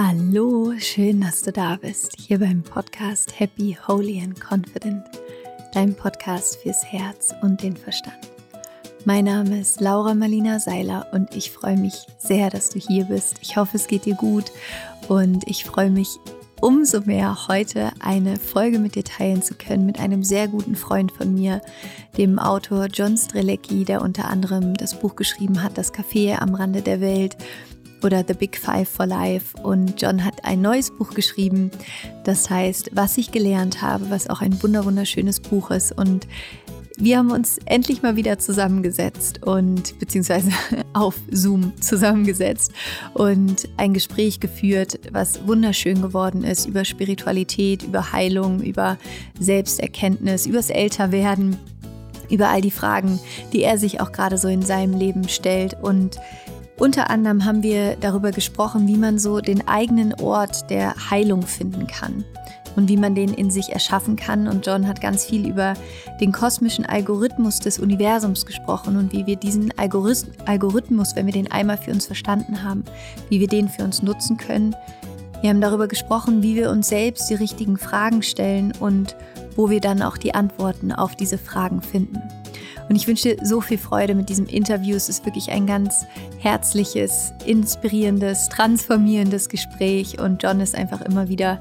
Hallo, schön, dass du da bist, hier beim Podcast Happy, Holy and Confident, dein Podcast fürs Herz und den Verstand. Mein Name ist Laura Marlina Seiler und ich freue mich sehr, dass du hier bist. Ich hoffe, es geht dir gut und ich freue mich umso mehr, heute eine Folge mit dir teilen zu können mit einem sehr guten Freund von mir, dem Autor John Strelecki, der unter anderem das Buch geschrieben hat, Das Café am Rande der Welt oder The Big Five for Life. Und John hat ein neues Buch geschrieben, das heißt, was ich gelernt habe, was auch ein wunderschönes Buch ist. Und wir haben uns endlich mal wieder zusammengesetzt und beziehungsweise auf Zoom zusammengesetzt und ein Gespräch geführt, was wunderschön geworden ist über Spiritualität, über Heilung, über Selbsterkenntnis, übers Älterwerden, über all die Fragen, die er sich auch gerade so in seinem Leben stellt und unter anderem haben wir darüber gesprochen, wie man so den eigenen Ort der Heilung finden kann und wie man den in sich erschaffen kann. Und John hat ganz viel über den kosmischen Algorithmus des Universums gesprochen und wie wir diesen Algorithmus, wenn wir den einmal für uns verstanden haben, wie wir den für uns nutzen können. Wir haben darüber gesprochen, wie wir uns selbst die richtigen Fragen stellen und wo wir dann auch die Antworten auf diese Fragen finden. Und ich wünsche dir so viel Freude mit diesem Interview. Es ist wirklich ein ganz herzliches, inspirierendes, transformierendes Gespräch. Und John ist einfach immer wieder,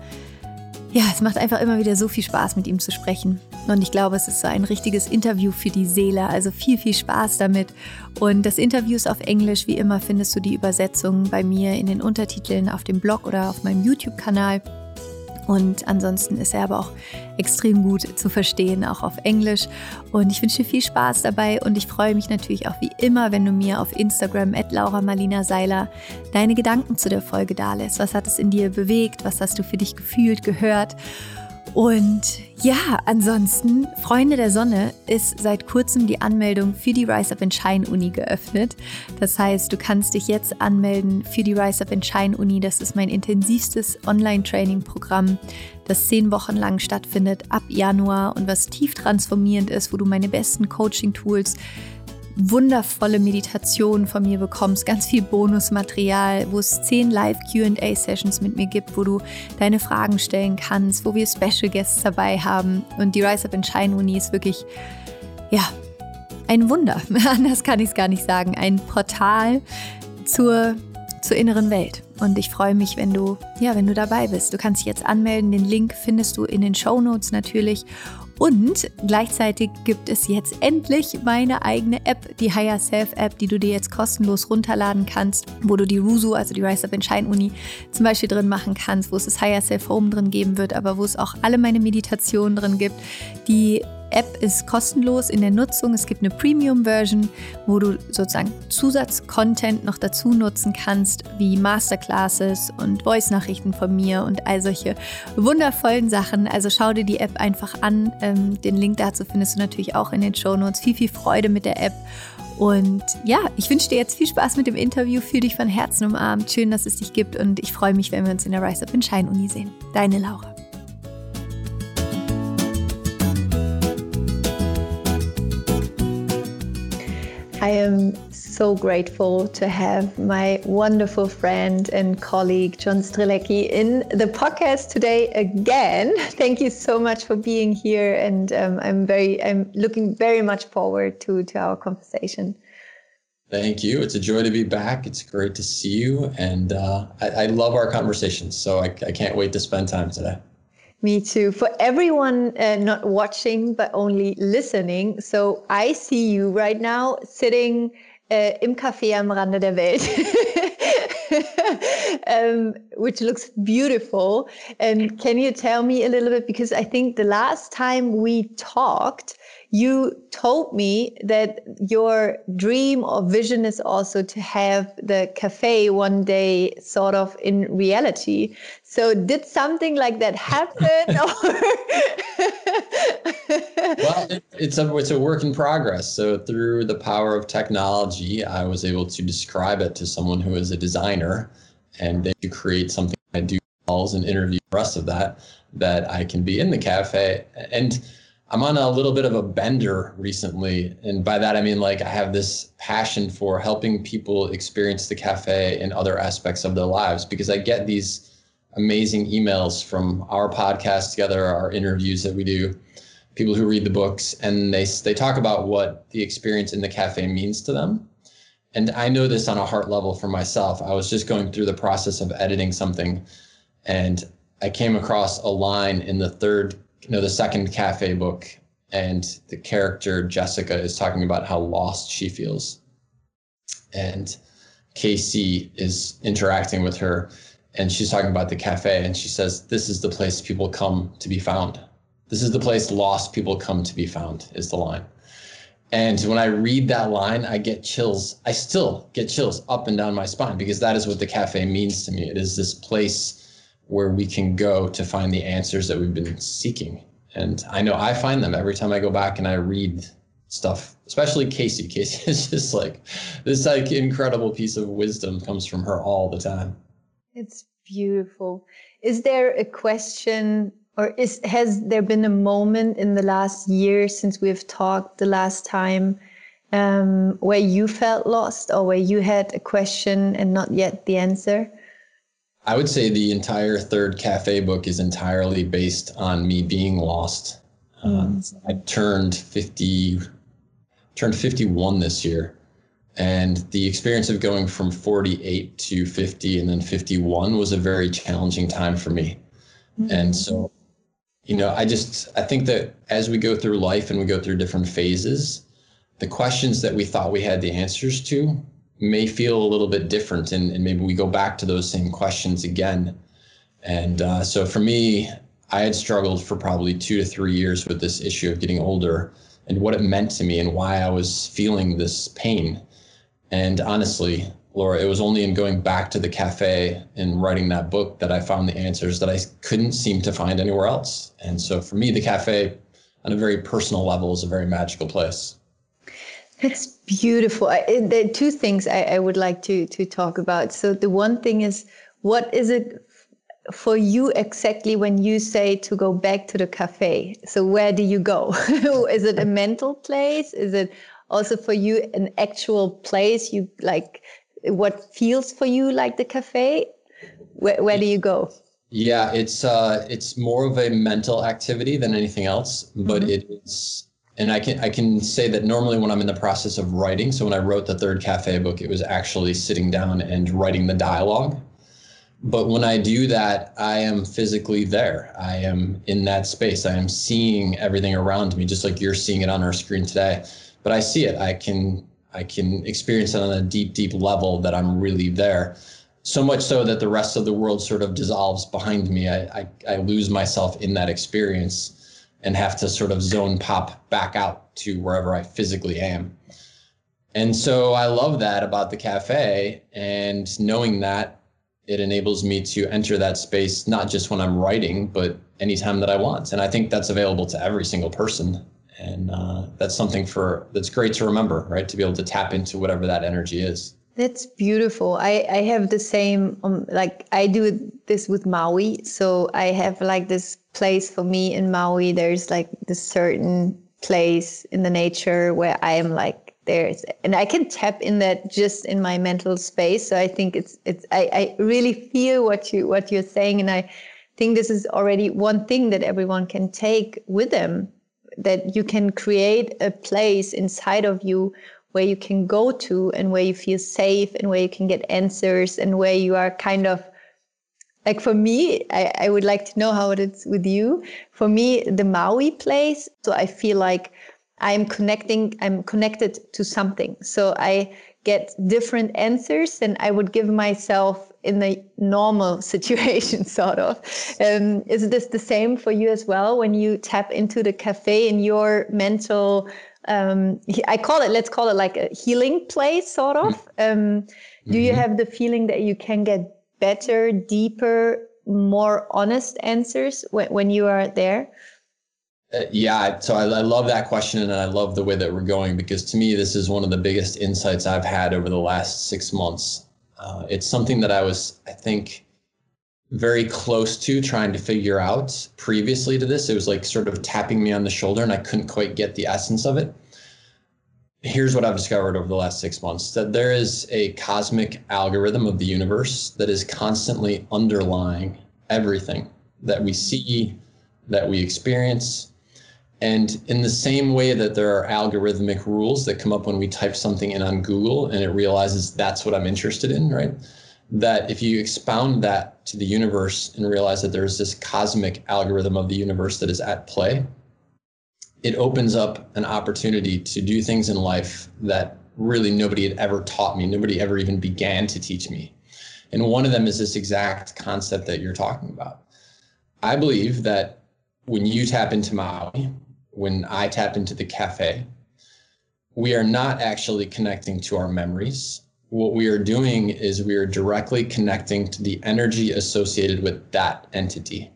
ja, es macht einfach immer wieder so viel Spaß, mit ihm zu sprechen. Und ich glaube, es ist so ein richtiges Interview für die Seele. Also viel, viel Spaß damit. Und das Interview ist auf Englisch. Wie immer findest du die Übersetzung bei mir in den Untertiteln auf dem Blog oder auf meinem YouTube-Kanal. Und ansonsten ist er aber auch extrem gut zu verstehen, auch auf Englisch. Und ich wünsche dir viel Spaß dabei und ich freue mich natürlich auch wie immer, wenn du mir auf Instagram at Laura Marlina Seiler deine Gedanken zu der Folge dalässt. Was hat es in dir bewegt? Was hast du für dich gefühlt, gehört? Und ja, ansonsten, Freunde der Sonne ist seit kurzem die Anmeldung für die Rise Up and Shine Uni geöffnet. Das heißt, du kannst dich jetzt anmelden für die Rise Up and Shine Uni. Das ist mein intensivstes Online-Training-Programm, das zehn Wochen lang stattfindet ab Januar und was tief transformierend ist, wo du meine besten Coaching-Tools wundervolle Meditationen von mir bekommst, ganz viel Bonusmaterial, wo es zehn Live QA-Sessions mit mir gibt, wo du deine Fragen stellen kannst, wo wir Special Guests dabei haben. Und die Rise Up in Shine Uni ist wirklich, ja, ein Wunder. Anders kann ich es gar nicht sagen. Ein Portal zur, zur inneren Welt. Und ich freue mich, wenn du, ja, wenn du dabei bist. Du kannst dich jetzt anmelden. Den Link findest du in den Show Notes natürlich. Und gleichzeitig gibt es jetzt endlich meine eigene App, die Higher Self App, die du dir jetzt kostenlos runterladen kannst, wo du die Rusu, also die Rise Up in Shine Uni, zum Beispiel drin machen kannst, wo es das Higher Self Home drin geben wird, aber wo es auch alle meine Meditationen drin gibt, die App ist kostenlos in der Nutzung. Es gibt eine Premium-Version, wo du sozusagen Zusatz-Content noch dazu nutzen kannst, wie Masterclasses und Voice-Nachrichten von mir und all solche wundervollen Sachen. Also schau dir die App einfach an. Ähm, den Link dazu findest du natürlich auch in den Show Notes. Viel, viel Freude mit der App. Und ja, ich wünsche dir jetzt viel Spaß mit dem Interview. Fühl dich von Herzen umarmt. Schön, dass es dich gibt. Und ich freue mich, wenn wir uns in der Rise Up in Shine Uni sehen. Deine Laura. I am so grateful to have my wonderful friend and colleague John Strelecky in the podcast today again. Thank you so much for being here, and um, I'm very, I'm looking very much forward to to our conversation. Thank you. It's a joy to be back. It's great to see you, and uh, I, I, love our conversations. So I, I can't wait to spend time today. Me too. For everyone uh, not watching but only listening, so I see you right now sitting uh, im Café am Rande der Welt, um, which looks beautiful. And can you tell me a little bit? Because I think the last time we talked, you told me that your dream or vision is also to have the cafe one day sort of in reality. So did something like that happen? well, it, it's a it's a work in progress. So through the power of technology, I was able to describe it to someone who is a designer, and they create something. I do calls and interview the rest of that that I can be in the cafe and I'm on a little bit of a bender recently. And by that, I mean like I have this passion for helping people experience the cafe in other aspects of their lives because I get these amazing emails from our podcast together, our interviews that we do, people who read the books, and they, they talk about what the experience in the cafe means to them. And I know this on a heart level for myself. I was just going through the process of editing something and I came across a line in the third you know the second cafe book and the character jessica is talking about how lost she feels and casey is interacting with her and she's talking about the cafe and she says this is the place people come to be found this is the place lost people come to be found is the line and when i read that line i get chills i still get chills up and down my spine because that is what the cafe means to me it is this place where we can go to find the answers that we've been seeking. And I know I find them every time I go back and I read stuff, especially Casey. Casey is just like this like incredible piece of wisdom comes from her all the time. It's beautiful. Is there a question or is has there been a moment in the last year since we've talked the last time um, where you felt lost or where you had a question and not yet the answer? I would say the entire third cafe book is entirely based on me being lost. Mm. Uh, I turned 50, turned 51 this year. And the experience of going from 48 to 50 and then 51 was a very challenging time for me. Mm-hmm. And so, you know, I just, I think that as we go through life and we go through different phases, the questions that we thought we had the answers to may feel a little bit different and, and maybe we go back to those same questions again and uh, so for me i had struggled for probably two to three years with this issue of getting older and what it meant to me and why i was feeling this pain and honestly laura it was only in going back to the cafe and writing that book that i found the answers that i couldn't seem to find anywhere else and so for me the cafe on a very personal level is a very magical place that's beautiful. I, there are two things I, I would like to to talk about. So the one thing is, what is it for you exactly when you say to go back to the cafe? So where do you go? is it a mental place? Is it also for you an actual place? You like what feels for you like the cafe? Where, where do you go? Yeah, it's uh, it's more of a mental activity than anything else, but mm-hmm. it is and I can I can say that normally when I'm in the process of writing, so when I wrote the third cafe book, it was actually sitting down and writing the dialogue. But when I do that, I am physically there. I am in that space. I am seeing everything around me, just like you're seeing it on our screen today. But I see it. I can I can experience it on a deep, deep level that I'm really there. So much so that the rest of the world sort of dissolves behind me. I, I, I lose myself in that experience and have to sort of zone pop back out to wherever I physically am. And so I love that about the cafe and knowing that it enables me to enter that space not just when I'm writing, but anytime that I want. And I think that's available to every single person. And uh, that's something for that's great to remember, right? To be able to tap into whatever that energy is. That's beautiful. I, I have the same, um, like I do this with Maui. So I have like this place for me in Maui. There's like this certain place in the nature where I am like there's, and I can tap in that just in my mental space. So I think it's, it's, I, I really feel what you, what you're saying. And I think this is already one thing that everyone can take with them that you can create a place inside of you where you can go to and where you feel safe and where you can get answers and where you are kind of like for me, I, I would like to know how it is with you. For me, the Maui place, so I feel like I'm connecting, I'm connected to something. So I get different answers than I would give myself in a normal situation, sort of. Um, is this the same for you as well when you tap into the cafe in your mental um, I call it, let's call it like a healing place, sort of. Mm-hmm. Um, do mm-hmm. you have the feeling that you can get better, deeper, more honest answers when, when you are there? Uh, yeah, so I, I, love that question and I love the way that we're going because to me, this is one of the biggest insights I've had over the last six months. Uh, it's something that I was, I think, very close to trying to figure out previously to this. It was like sort of tapping me on the shoulder and I couldn't quite get the essence of it. Here's what I've discovered over the last six months that there is a cosmic algorithm of the universe that is constantly underlying everything that we see, that we experience. And in the same way that there are algorithmic rules that come up when we type something in on Google and it realizes that's what I'm interested in, right? that if you expound that to the universe and realize that there's this cosmic algorithm of the universe that is at play, it opens up an opportunity to do things in life that really nobody had ever taught me. Nobody ever even began to teach me. And one of them is this exact concept that you're talking about. I believe that when you tap into Maui, when I tap into the cafe, we are not actually connecting to our memories what we are doing is we are directly connecting to the energy associated with that entity.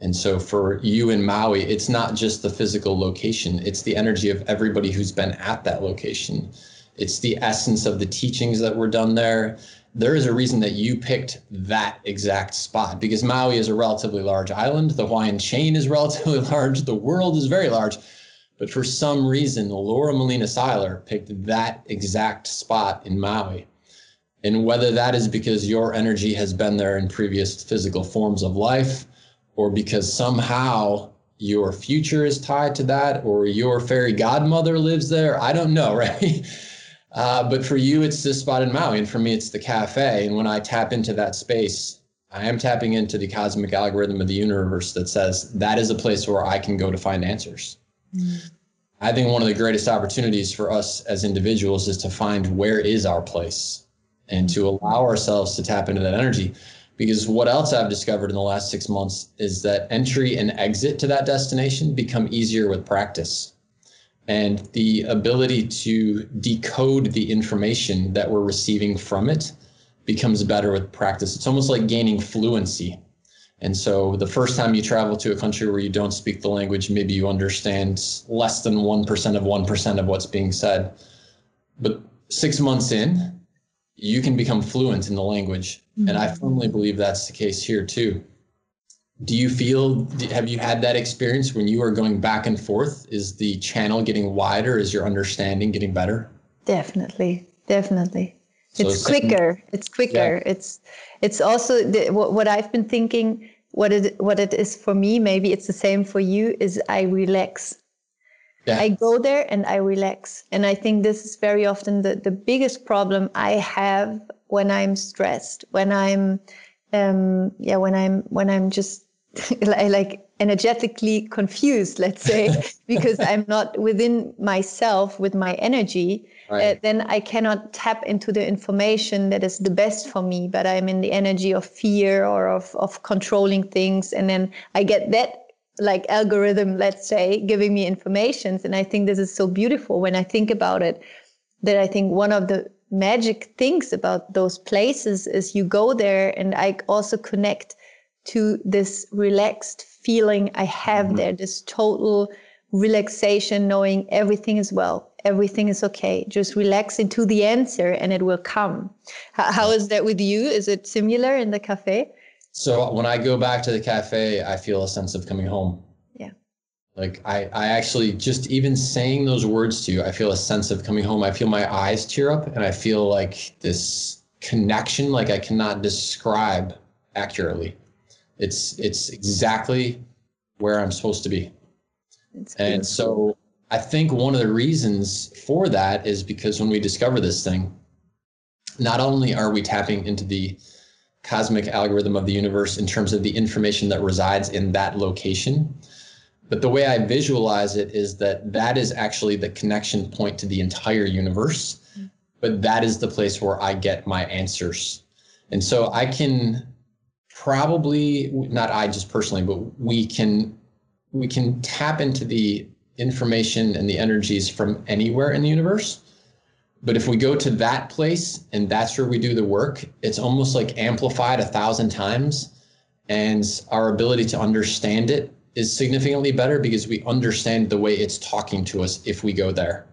And so for you in Maui, it's not just the physical location, it's the energy of everybody who's been at that location. It's the essence of the teachings that were done there. There is a reason that you picked that exact spot because Maui is a relatively large island. The Hawaiian chain is relatively large. The world is very large. But for some reason, Laura Malina Seiler picked that exact spot in Maui. And whether that is because your energy has been there in previous physical forms of life, or because somehow your future is tied to that, or your fairy godmother lives there, I don't know, right? Uh, but for you, it's this spot in Maui. And for me, it's the cafe. And when I tap into that space, I am tapping into the cosmic algorithm of the universe that says that is a place where I can go to find answers. Mm. I think one of the greatest opportunities for us as individuals is to find where is our place and to allow ourselves to tap into that energy. Because what else I've discovered in the last six months is that entry and exit to that destination become easier with practice. And the ability to decode the information that we're receiving from it becomes better with practice. It's almost like gaining fluency and so the first time you travel to a country where you don't speak the language, maybe you understand less than 1% of 1% of what's being said. But six months in, you can become fluent in the language. Mm-hmm. And I mm-hmm. firmly believe that's the case here too. Do you feel, have you had that experience when you are going back and forth? Is the channel getting wider? Is your understanding getting better? Definitely, definitely. So it's quicker. It's quicker. Yeah. It's it's also the, what, what I've been thinking. What it what it is for me. Maybe it's the same for you. Is I relax. Yeah. I go there and I relax. And I think this is very often the, the biggest problem I have when I'm stressed, when I'm, um, yeah, when I'm, when I'm just like energetically confused, let's say, because I'm not within myself with my energy right. uh, then I cannot tap into the information that is the best for me. But I'm in the energy of fear or of, of controlling things. And then I get that like algorithm, let's say, giving me informations. And I think this is so beautiful when I think about it, that I think one of the magic things about those places is you go there and I also connect to this relaxed feeling I have mm-hmm. there, this total relaxation, knowing everything is well, everything is okay. Just relax into the answer and it will come. How, how is that with you? Is it similar in the cafe? So when I go back to the cafe, I feel a sense of coming home. Yeah. Like I, I actually just even saying those words to you, I feel a sense of coming home. I feel my eyes tear up and I feel like this connection, like I cannot describe accurately. It's it's exactly where I'm supposed to be. And so I think one of the reasons for that is because when we discover this thing, not only are we tapping into the cosmic algorithm of the universe in terms of the information that resides in that location, but the way I visualize it is that that is actually the connection point to the entire universe, mm. but that is the place where I get my answers. And so I can probably, not I just personally, but we can we can tap into the information and the energies from anywhere in the universe. But if we go to that place and that's where we do the work, it's almost like amplified a thousand times. And our ability to understand it is significantly better because we understand the way it's talking to us if we go there.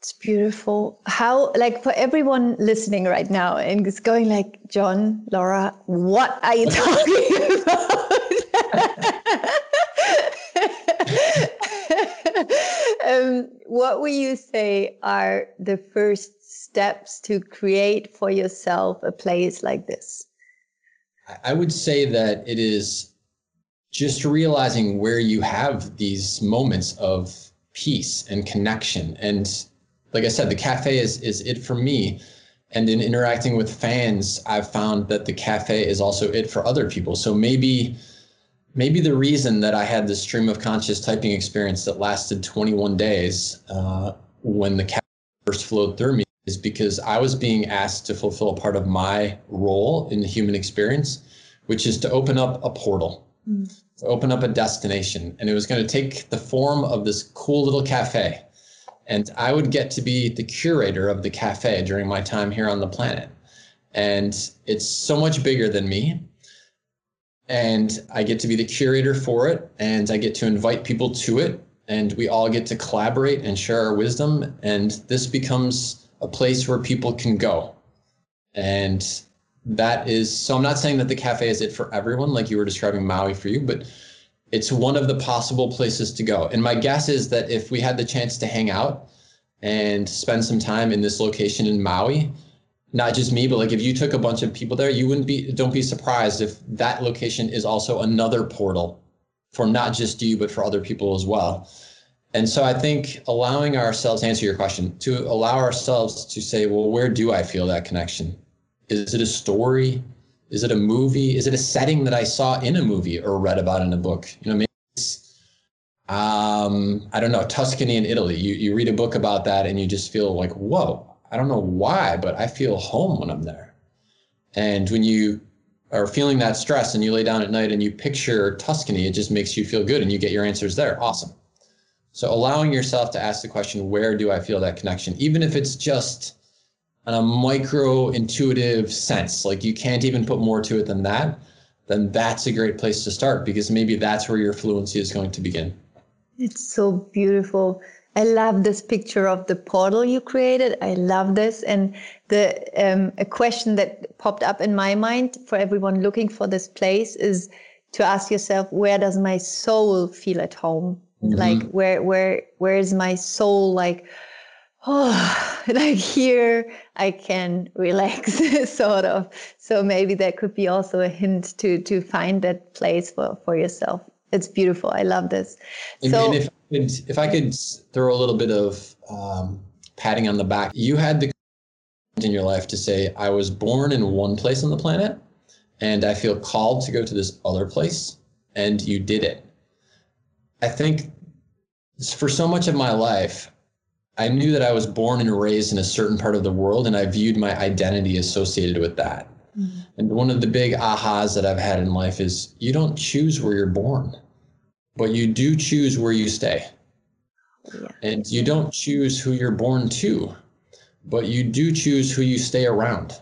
It's beautiful. How, like, for everyone listening right now and it's going like, John, Laura, what are you talking about? um, what would you say are the first steps to create for yourself a place like this? I would say that it is just realizing where you have these moments of peace and connection and like I said, the cafe is is it for me. And in interacting with fans, I've found that the cafe is also it for other people. So maybe maybe the reason that I had this stream of conscious typing experience that lasted 21 days uh, when the cafe first flowed through me is because I was being asked to fulfill a part of my role in the human experience, which is to open up a portal, mm. to open up a destination. And it was going to take the form of this cool little cafe and I would get to be the curator of the cafe during my time here on the planet. And it's so much bigger than me. And I get to be the curator for it, and I get to invite people to it, and we all get to collaborate and share our wisdom. And this becomes a place where people can go. And that is so I'm not saying that the cafe is it for everyone, like you were describing Maui for you, but it's one of the possible places to go. And my guess is that if we had the chance to hang out and spend some time in this location in Maui, not just me, but like if you took a bunch of people there, you wouldn't be, don't be surprised if that location is also another portal for not just you, but for other people as well. And so I think allowing ourselves, to answer your question, to allow ourselves to say, well, where do I feel that connection? Is it a story? Is it a movie? Is it a setting that I saw in a movie or read about in a book? You know, maybe it's, um, I don't know, Tuscany in Italy. You, you read a book about that and you just feel like, whoa, I don't know why, but I feel home when I'm there. And when you are feeling that stress and you lay down at night and you picture Tuscany, it just makes you feel good and you get your answers there. Awesome. So allowing yourself to ask the question, where do I feel that connection? Even if it's just on a micro intuitive sense, like you can't even put more to it than that, then that's a great place to start because maybe that's where your fluency is going to begin. It's so beautiful. I love this picture of the portal you created. I love this. And the um, a question that popped up in my mind for everyone looking for this place is to ask yourself, where does my soul feel at home? Mm-hmm. Like where where where is my soul like oh, like here I can relax, sort of. So maybe that could be also a hint to to find that place for for yourself. It's beautiful. I love this. And, so, and if I could, if I could throw a little bit of um, patting on the back, you had the in your life to say, I was born in one place on the planet, and I feel called to go to this other place, and you did it. I think for so much of my life, I knew that I was born and raised in a certain part of the world, and I viewed my identity associated with that. Mm-hmm. And one of the big ahas that I've had in life is you don't choose where you're born, but you do choose where you stay. Yeah. And you don't choose who you're born to, but you do choose who you stay around.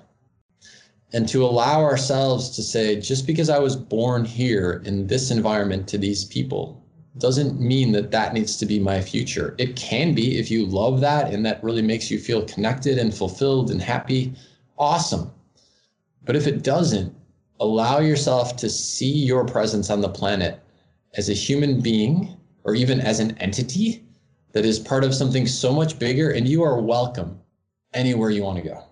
And to allow ourselves to say, just because I was born here in this environment to these people, doesn't mean that that needs to be my future. It can be if you love that and that really makes you feel connected and fulfilled and happy. Awesome. But if it doesn't, allow yourself to see your presence on the planet as a human being or even as an entity that is part of something so much bigger, and you are welcome anywhere you want to go.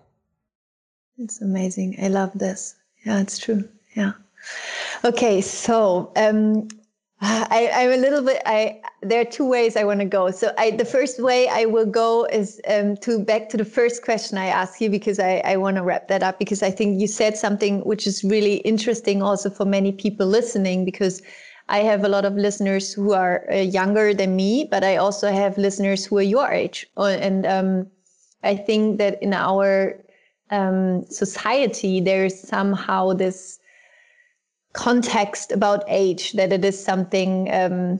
It's amazing. I love this. Yeah, it's true. Yeah. Okay, so um, I, I'm a little bit. I there are two ways I want to go. So I, the first way I will go is um, to back to the first question I asked you because I, I want to wrap that up because I think you said something which is really interesting also for many people listening because I have a lot of listeners who are uh, younger than me, but I also have listeners who are your age, uh, and um, I think that in our um, society there is somehow this context about age that it is something um,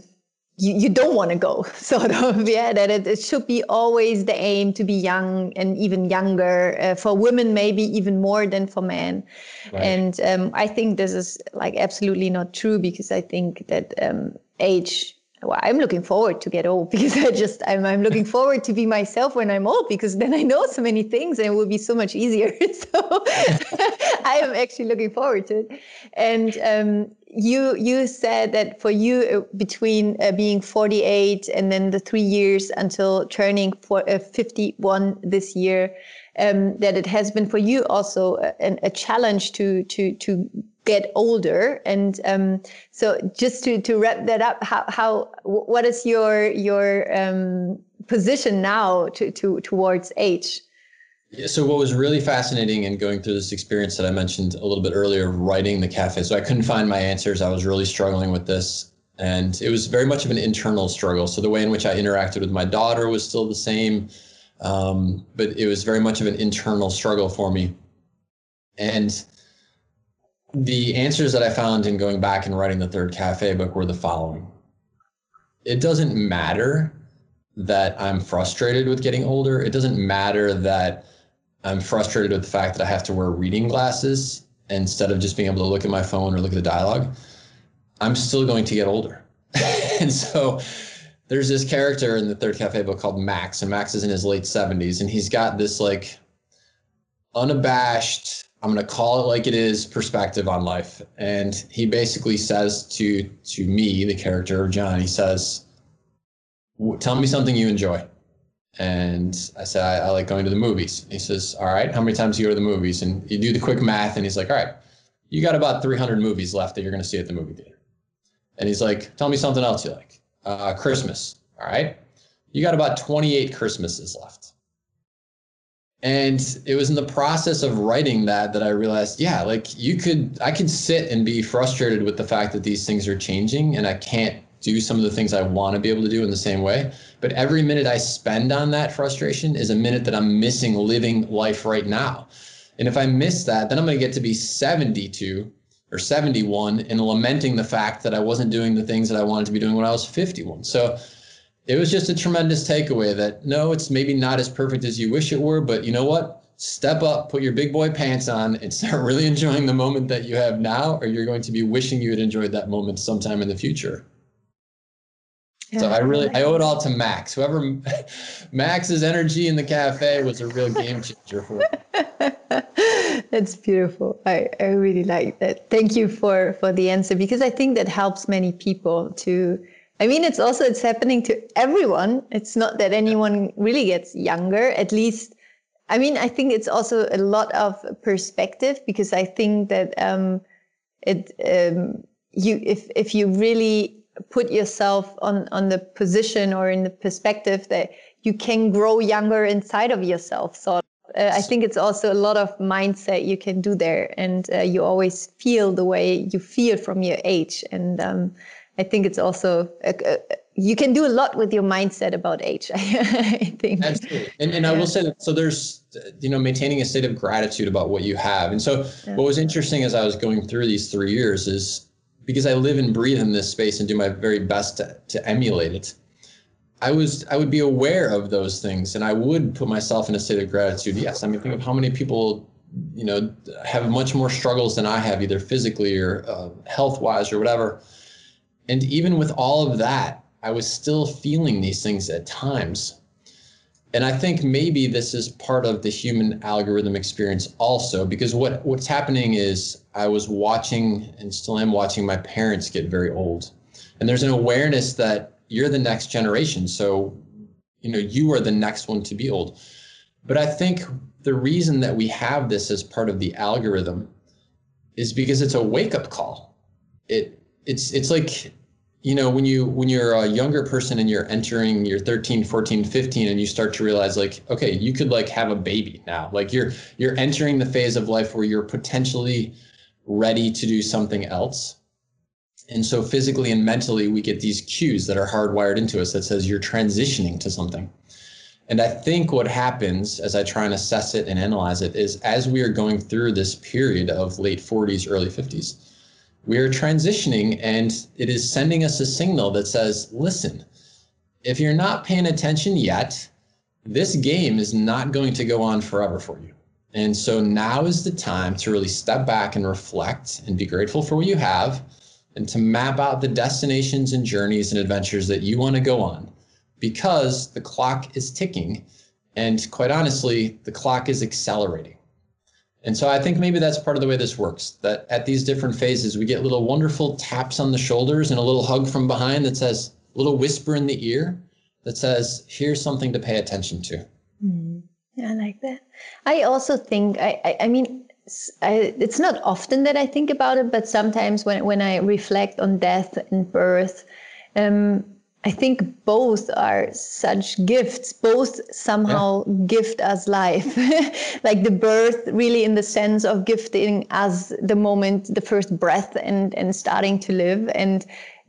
you, you don't want to go sort of yeah that it, it, should be always the aim to be young and even younger uh, for women maybe even more than for men right. and um, i think this is like absolutely not true because i think that um, age well, I'm looking forward to get old because I just I'm, I'm looking forward to be myself when I'm old because then I know so many things and it will be so much easier. so I am actually looking forward to it. And um, you you said that for you uh, between uh, being 48 and then the three years until turning for, uh, 51 this year, um, that it has been for you also a, a challenge to to to get older. And um, so, just to to wrap that up, how how what is your your um, position now to, to towards age? Yeah, so what was really fascinating in going through this experience that I mentioned a little bit earlier, writing the cafe. So I couldn't find my answers. I was really struggling with this. And it was very much of an internal struggle. So the way in which I interacted with my daughter was still the same. Um, but it was very much of an internal struggle for me. And the answers that I found in going back and writing the third cafe book were the following. It doesn't matter that I'm frustrated with getting older. It doesn't matter that I'm frustrated with the fact that I have to wear reading glasses instead of just being able to look at my phone or look at the dialogue. I'm still going to get older. and so there's this character in the third cafe book called Max, and Max is in his late 70s, and he's got this like unabashed I'm going to call it like it is perspective on life. And he basically says to to me, the character of John, he says, "Tell me something you enjoy." And I said, I, I, like going to the movies. He says, All right, how many times do you go to the movies? And you do the quick math, and he's like, All right, you got about 300 movies left that you're going to see at the movie theater. And he's like, Tell me something else you like. Uh, Christmas. All right, you got about 28 Christmases left and it was in the process of writing that that i realized yeah like you could i could sit and be frustrated with the fact that these things are changing and i can't do some of the things i want to be able to do in the same way. But every minute i spend on that frustration is a minute that i'm missing living life right now. And if i miss that then i'm going to get to be 72 or 71 and lamenting the fact that i wasn't doing the things that i wanted to be doing when i was 51 so it was just a tremendous takeaway that no, it's maybe not as perfect as you wish it were, but you know what? Step up, put your big boy pants on, and start really enjoying the moment that you have now, or you're going to be wishing you had enjoyed that moment sometime in the future. Yeah, so I really I owe it all to Max. Whoever Max's energy in the cafe was a real game changer for. That's beautiful. I, I really like that. Thank you for for the answer because I think that helps many people to I mean, it's also it's happening to everyone. It's not that anyone really gets younger. At least, I mean, I think it's also a lot of perspective because I think that um, it um, you if if you really put yourself on on the position or in the perspective that you can grow younger inside of yourself. So uh, I think it's also a lot of mindset you can do there, and uh, you always feel the way you feel from your age, and um, I think it's also a, a, you can do a lot with your mindset about age. I think. Absolutely, and and I will say that so there's uh, you know maintaining a state of gratitude about what you have, and so yeah. what was interesting as I was going through these three years is because I live and breathe in this space and do my very best to, to emulate it. I was I would be aware of those things, and I would put myself in a state of gratitude. Yes, I mean think of how many people you know have much more struggles than I have, either physically or uh, health wise or whatever and even with all of that, I was still feeling these things at times. And I think maybe this is part of the human algorithm experience also, because what, what's happening is I was watching and still am watching my parents get very old. And there's an awareness that you're the next generation. So, you know, you are the next one to be old. But I think the reason that we have this as part of the algorithm is because it's a wake up call. It it's it's like you know when you when you're a younger person and you're entering your 13 14 15 and you start to realize like okay you could like have a baby now. Like you're you're entering the phase of life where you're potentially ready to do something else. And so physically and mentally we get these cues that are hardwired into us that says you're transitioning to something. And i think what happens as i try and assess it and analyze it is as we are going through this period of late 40s early 50s we are transitioning and it is sending us a signal that says, listen, if you're not paying attention yet, this game is not going to go on forever for you. And so now is the time to really step back and reflect and be grateful for what you have and to map out the destinations and journeys and adventures that you want to go on because the clock is ticking. And quite honestly, the clock is accelerating. And so I think maybe that's part of the way this works that at these different phases, we get little wonderful taps on the shoulders and a little hug from behind that says, a little whisper in the ear that says, here's something to pay attention to. Mm, I like that. I also think, I, I, I mean, I, it's not often that I think about it, but sometimes when, when I reflect on death and birth, um, I think both are such gifts. Both somehow yeah. gift us life. like the birth, really, in the sense of gifting us the moment, the first breath, and and starting to live. And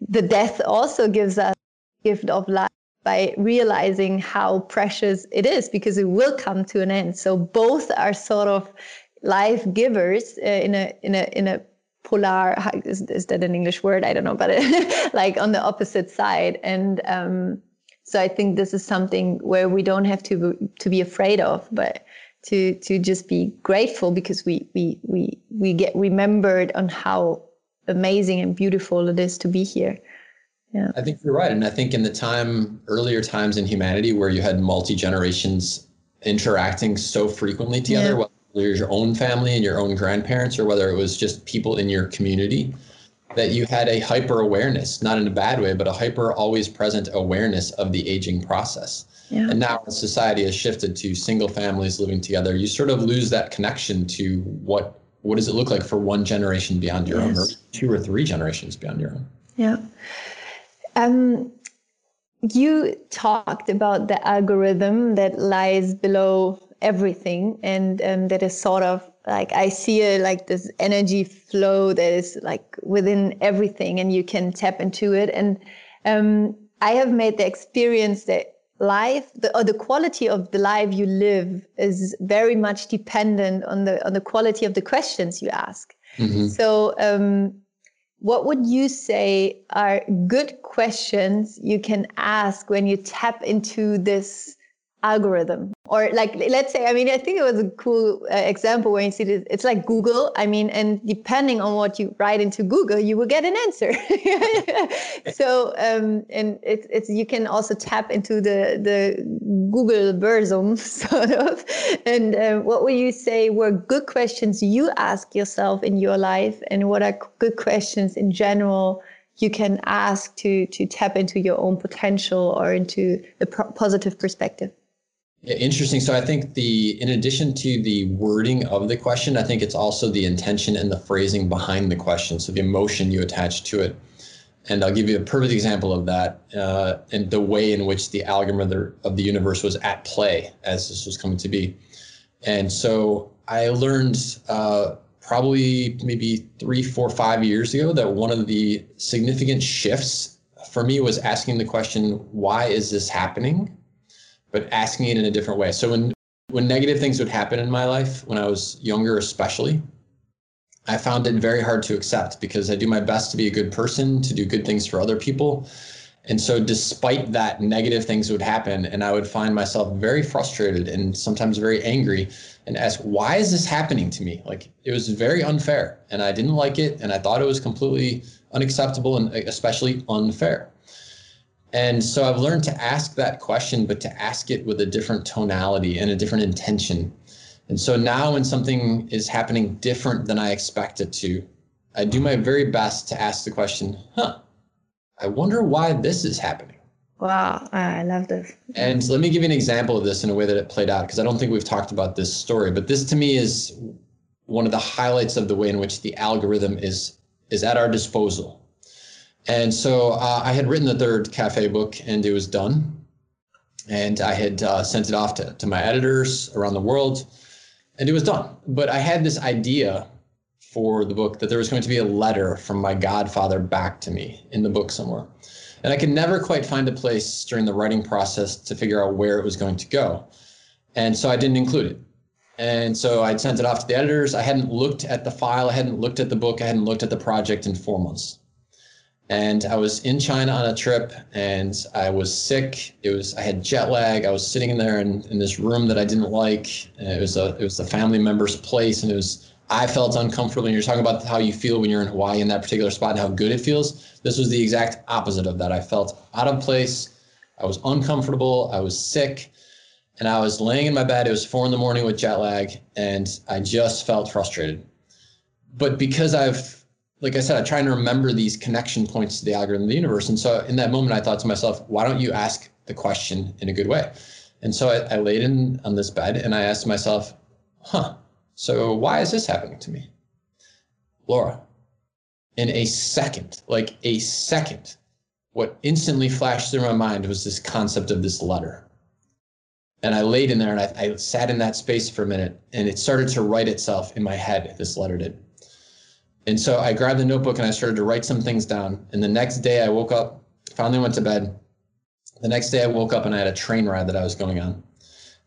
the death also gives us gift of life by realizing how precious it is because it will come to an end. So both are sort of life givers uh, in a in a in a polar is, is that an english word? I don't know but it, like on the opposite side. And um, so i think this is something where we don't have to to be afraid of but to to just be grateful because we we we we get remembered on how amazing and beautiful it is to be here. Yeah. I think you're right. And i think in the time earlier times in humanity where you had multi generations interacting so frequently together yeah whether your own family and your own grandparents or whether it was just people in your community that you had a hyper awareness not in a bad way but a hyper always present awareness of the aging process yeah. and now society has shifted to single families living together you sort of lose that connection to what what does it look like for one generation beyond your yes. own or two or three generations beyond your own yeah um, you talked about the algorithm that lies below everything and um, that is sort of like i see a, like this energy flow that is like within everything and you can tap into it and um, i have made the experience that life the, or the quality of the life you live is very much dependent on the on the quality of the questions you ask mm-hmm. so um, what would you say are good questions you can ask when you tap into this algorithm. Or like let's say i mean i think it was a cool uh, example where you see this it's like google i mean and depending on what you write into google you will get an answer. So um and it's it's you can also tap into the the google versum sort of. And uh, what would you say were good questions you ask yourself in your life? And what are good questions in general you can ask to to tap into your own potential or into the positive perspective yeah, interesting. So I think the in addition to the wording of the question, I think it's also the intention and the phrasing behind the question. So the emotion you attach to it. And I'll give you a perfect example of that uh, and the way in which the algorithm of the universe was at play as this was coming to be. And so I learned uh, probably maybe three, four, five years ago that one of the significant shifts for me was asking the question, why is this happening? But asking it in a different way. So when when negative things would happen in my life when I was younger, especially, I found it very hard to accept because I do my best to be a good person, to do good things for other people. And so, despite that, negative things would happen, and I would find myself very frustrated and sometimes very angry and ask, Why is this happening to me? Like, it was very unfair, and I didn't like it, and I thought it was completely unacceptable and especially unfair. And so I've learned to ask that question, but to ask it with a different tonality and a different intention. And so now when something is happening different than I expect it to, I do my very best to ask the question, huh, I wonder why this is happening. Wow, I love this. And let me give you an example of this in a way that it played out, because I don't think we've talked about this story, but this to me is one of the highlights of the way in which the algorithm is is at our disposal and so uh, I had written the third cafe book and it was done. And I had uh, sent it off to, to my editors around the world and it was done. But I had this idea for the book that there was going to be a letter from my godfather back to me in the book somewhere. And I could never quite find a place during the writing process to figure out where it was going to go. And so I didn't include it. And so I'd sent it off to the editors. I hadn't looked at the file, I hadn't looked at the book, I hadn't looked at the project in four months and I was in China on a trip and I was sick. It was I had jet lag. I was sitting in there in, in this room that I didn't like. It was a it was a family member's place and it was I felt uncomfortable. And you're talking about how you feel when you're in Hawaii in that particular spot and how good it feels. This was the exact opposite of that. I felt out of place. I was uncomfortable. I was sick. And I was laying in my bed. It was four in the morning with jet lag. And I just felt frustrated. But because I've, like I said, I'm trying to remember these connection points to the algorithm of the universe. And so in that moment, I thought to myself, why don't you ask the question in a good way? And so I, I laid in on this bed and I asked myself, huh, so why is this happening to me? Laura, in a second, like a second, what instantly flashed through my mind was this concept of this letter. And I laid in there and I, I, sat in that space for a minute and it started to write itself in my head, this letter did. And so I grabbed the notebook and I started to write some things down. And the next day I woke up, finally went to bed. The next day I woke up and I had a train ride that I was going on.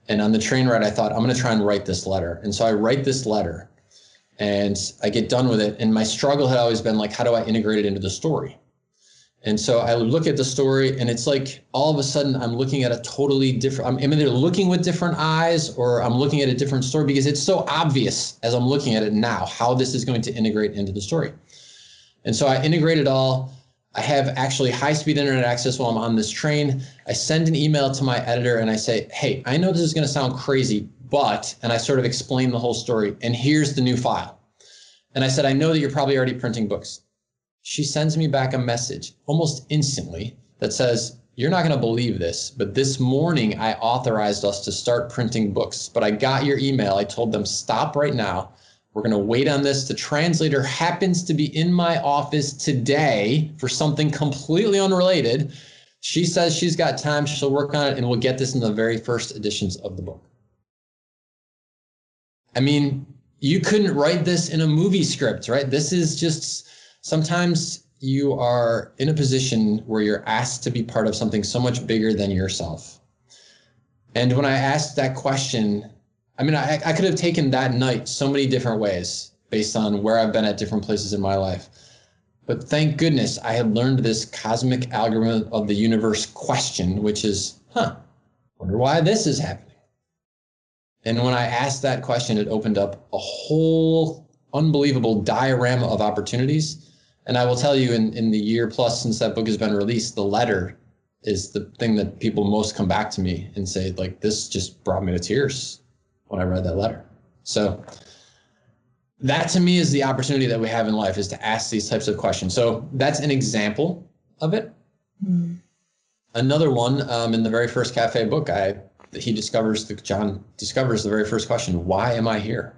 And on the train ride, I thought, I'm going to try and write this letter. And so I write this letter and I get done with it. And my struggle had always been like, how do I integrate it into the story? And so I look at the story and it's like all of a sudden I'm looking at a totally different, I'm either looking with different eyes or I'm looking at a different story because it's so obvious as I'm looking at it now how this is going to integrate into the story. And so I integrate it all I have actually high speed internet access while I'm on this train. I send an email to my editor and I say, Hey, I know this is going to sound crazy, but, and I sort of explain the whole story, and here's the new file. And I said, I know that you're probably already printing books. She sends me back a message almost instantly that says, You're not going to believe this, but this morning I authorized us to start printing books. But I got your email. I told them, Stop right now. We're going to wait on this. The translator happens to be in my office today for something completely unrelated. She says she's got time. She'll work on it and we'll get this in the very first editions of the book. I mean, you couldn't write this in a movie script, right? This is just sometimes you are in a position where you're asked to be part of something so much bigger than yourself. And when I asked that question, I mean, I, I could have taken that night so many different ways based on where I've been at different places in my life. But thank goodness I had learned this cosmic algorithm of the universe question, which is, huh, wonder why this is happening. And when I asked that question, it opened up a whole unbelievable diorama of opportunities. And I will tell you, in, in the year plus since that book has been released, the letter is the thing that people most come back to me and say, like, this just brought me to tears when I read that letter. So that to me is the opportunity that we have in life is to ask these types of questions. So that's an example of it. Mm. Another one um, in the very first cafe book, I he discovers the John discovers the very first question: Why am I here?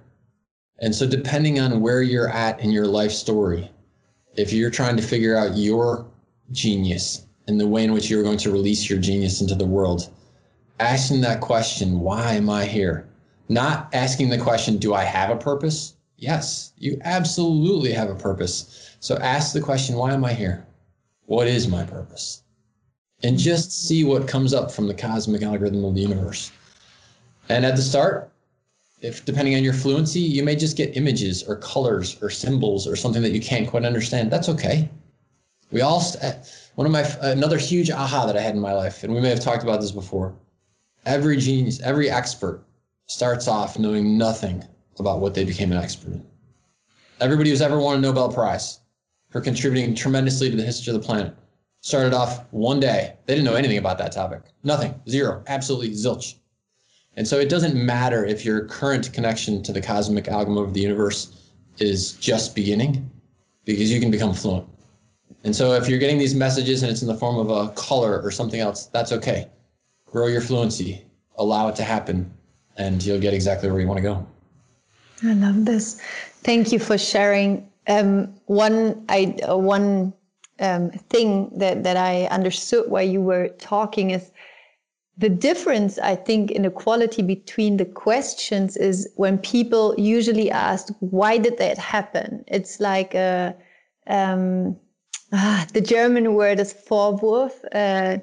And so, depending on where you're at in your life story, if you're trying to figure out your genius and the way in which you're going to release your genius into the world, asking that question, "Why am I here?" Not asking the question, do I have a purpose? Yes, you absolutely have a purpose. So ask the question, why am I here? What is my purpose? And just see what comes up from the cosmic algorithm of the universe. And at the start, if depending on your fluency, you may just get images or colors or symbols or something that you can't quite understand. That's okay. We all, eh, one of my, another huge aha that I had in my life, and we may have talked about this before. Every genius, every expert starts off knowing nothing about what they became an expert in. Everybody who's ever won a Nobel Prize for contributing tremendously to the history of the planet started off one day. They didn't know anything about that topic. Nothing. Zero. Absolutely zilch. And so it doesn't matter if your current connection to the cosmic algorithm of the universe is just beginning because you can become fluent. And so if you're getting these messages and it's in the form of a color or something else, that's okay. Grow your fluency, allow it to happen, and you'll get exactly where you want to go. I love this. Thank you for sharing. Um, one, I uh, one um, thing that that I understood while you were talking is the difference. I think in the quality between the questions is when people usually ask, "Why did that happen?" It's like a um, ah, the German word is Vorwurf. Uh,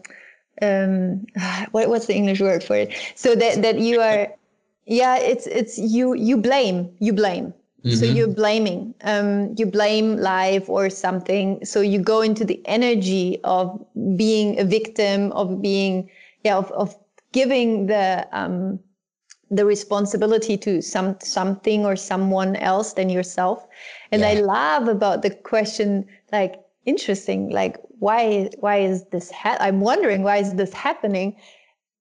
um, what, what's the English word for it? So that that you are yeah it's it's you you blame you blame mm-hmm. so you're blaming um, you blame life or something so you go into the energy of being a victim of being yeah of, of giving the um, the responsibility to some something or someone else than yourself. And yeah. I love about the question, like interesting, like why why is this? Ha- I'm wondering why is this happening.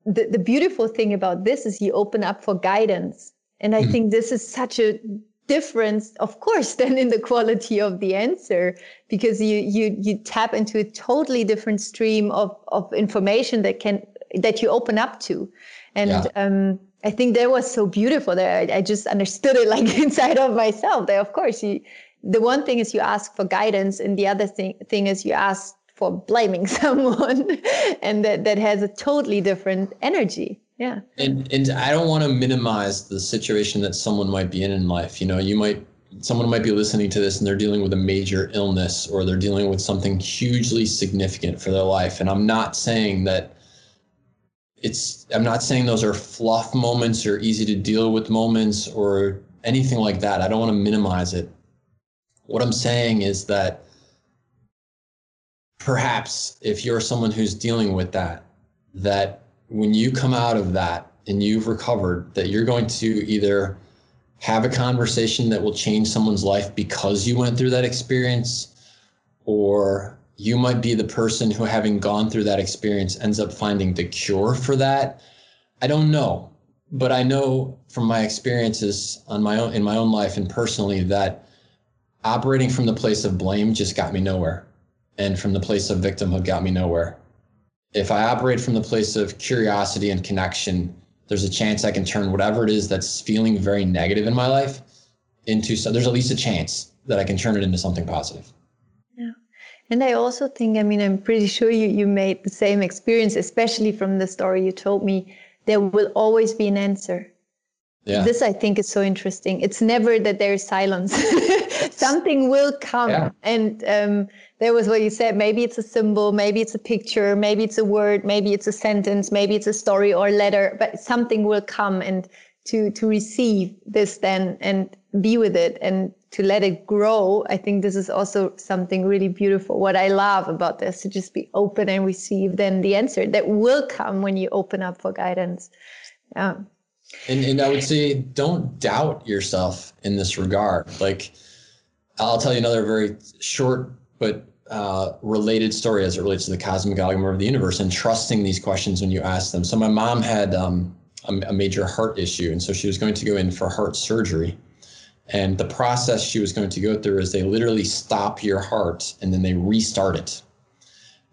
The the beautiful thing about this is you open up for guidance, and I mm-hmm. think this is such a difference of course than in the quality of the answer because you you you tap into a totally different stream of of information that can that you open up to and yeah. um I think that was so beautiful that I, I just understood it like inside of myself. That of course you, the one thing is you ask for guidance, and the other thing thing is you ask for blaming someone, and that that has a totally different energy. Yeah. And and I don't want to minimize the situation that someone might be in in life. You know, you might someone might be listening to this and they're dealing with a major illness or they're dealing with something hugely significant for their life. And I'm not saying that it's i'm not saying those are fluff moments or easy to deal with moments or anything like that. I don't want to minimize it. What i'm saying is that perhaps if you're someone who's dealing with that that when you come out of that and you've recovered that you're going to either have a conversation that will change someone's life because you went through that experience or you might be the person who, having gone through that experience, ends up finding the cure for that. I don't know, but I know from my experiences on my own in my own life and personally that operating from the place of blame just got me nowhere, and from the place of victimhood got me nowhere. If I operate from the place of curiosity and connection, there's a chance I can turn whatever it is that's feeling very negative in my life into so there's at least a chance that I can turn it into something positive. And I also think, I mean, I'm pretty sure you, you made the same experience, especially from the story you told me. There will always be an answer. Yeah. This I think is so interesting. It's never that there is silence. Something will come. Yeah. And um, there was what you said. Maybe it's a symbol, maybe it's a picture, maybe it's a word, maybe it's a sentence, maybe it's a story or letter, but something will come and to to receive this then and be with it and to let it grow i think this is also something really beautiful. What i love about this to just be open and receive then the answer that will come when you open up for guidance. Yeah. And, and i would say don't doubt yourself in this regard. Like i'll tell you another very short but uh, related story as it relates to the cosmic algorithm of the universe and trusting these questions when you ask them. So my mom had um, a, a major heart issue and so she was going to go in for heart surgery and the process she was going to go through is they literally stop your heart and then they restart it.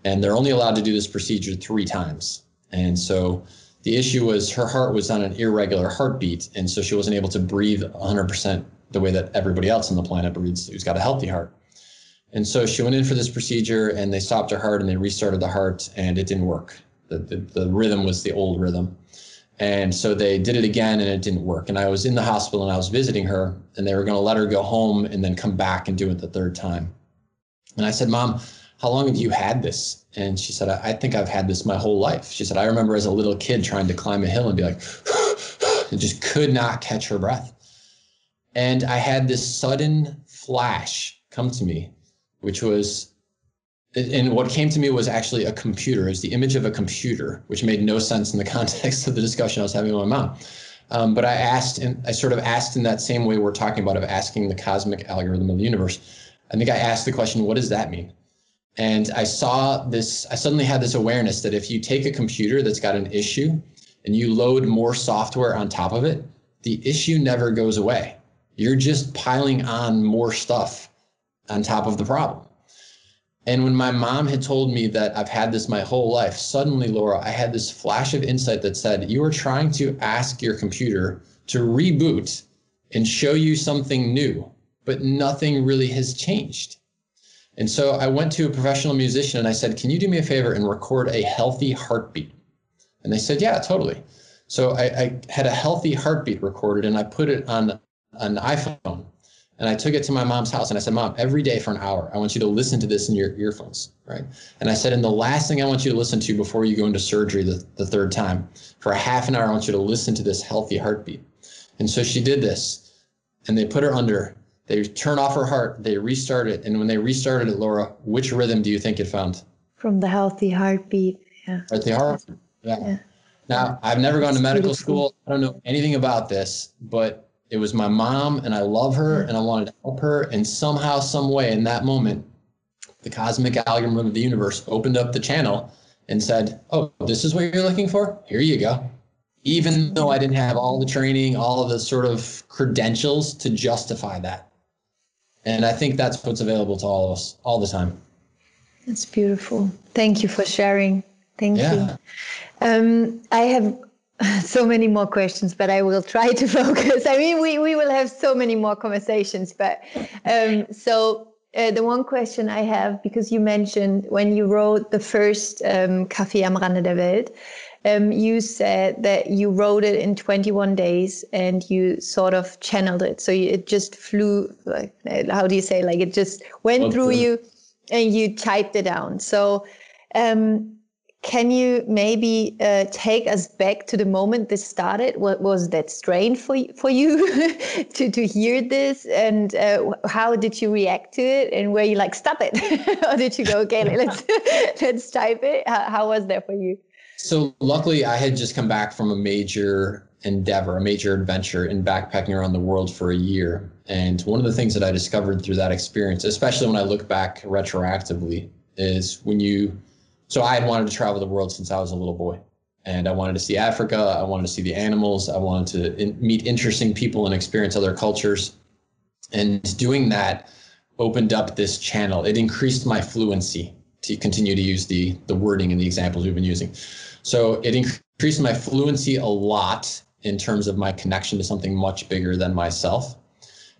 And they're only allowed to do this procedure three times. And so the issue was her heart was on an irregular heartbeat. And so she wasn't able to breathe 100% the way that everybody else on the planet breathes who's got a healthy heart. And so she went in for this procedure and they stopped her heart and they restarted the heart and it didn't work. The, the, the rhythm was the old rhythm. And so they did it again and it didn't work. And I was in the hospital and I was visiting her and they were going to let her go home and then come back and do it the third time. And I said, Mom, how long have you had this? And she said, I, think I've had this my whole life. She said, I remember as a little kid trying to climb a hill and be like, and just could not catch her breath. And I had this sudden flash come to me, which was and what came to me was actually a computer. It was the image of a computer, which made no sense in the context of the discussion I was having with my mom. Um, but I asked, and I sort of asked in that same way we're talking about of asking the cosmic algorithm of the universe. I think I asked the question, what does that mean? And I saw this, I suddenly had this awareness that if you take a computer that's got an issue and you load more software on top of it, the issue never goes away. You're just piling on more stuff on top of the problem. And when my mom had told me that I've had this my whole life, suddenly, Laura, I had this flash of insight that said, You are trying to ask your computer to reboot and show you something new, but nothing really has changed. And so I went to a professional musician and I said, Can you do me a favor and record a healthy heartbeat? And they said, Yeah, totally. So I, I had a healthy heartbeat recorded and I put it on an iPhone and I took it to my mom's house and I said, Mom, every day for an hour, I want you to listen to this in your earphones, right? And I said, and the last thing I want you to listen to before you go into surgery the, the third time, for a half an hour, I want you to listen to this healthy heartbeat. And so she did this and they put her under. They turn off her heart, they restart it. And when they restarted it, Laura, which rhythm do you think it found? From the healthy heartbeat. Yeah. Healthy heart. Yeah. yeah. Now, I've never gone to medical school. I don't know anything about this, but it was my mom and I love her and I wanted to help her. And somehow, some way in that moment, the cosmic algorithm of the universe opened up the channel and said, Oh, this is what you're looking for? Here you go. Even though I didn't have all the training, all of the sort of credentials to justify that. And I think that's what's available to all of us all the time. That's beautiful. Thank you for sharing. Thank yeah. you. Um, I have so many more questions, but I will try to focus. I mean, we, we will have so many more conversations, but um, so uh, the one question I have, because you mentioned when you wrote the first um, Café am Rande der Welt, um, you said that you wrote it in 21 days and you sort of channeled it. So you, it just flew, like, how do you say, like it just went okay. through you and you typed it down. So, um, can you maybe uh, take us back to the moment this started? What was that strain for for you to to hear this, and uh, how did you react to it? And were you like, stop it, or did you go, okay, let's let's type it? How, how was that for you? So luckily, I had just come back from a major endeavor, a major adventure in backpacking around the world for a year. And one of the things that I discovered through that experience, especially when I look back retroactively, is when you so I had wanted to travel the world since I was a little boy. And I wanted to see Africa. I wanted to see the animals. I wanted to in, meet interesting people and experience other cultures. And doing that opened up this channel. It increased my fluency to continue to use the, the wording and the examples we've been using. So it increased my fluency a lot in terms of my connection to something much bigger than myself.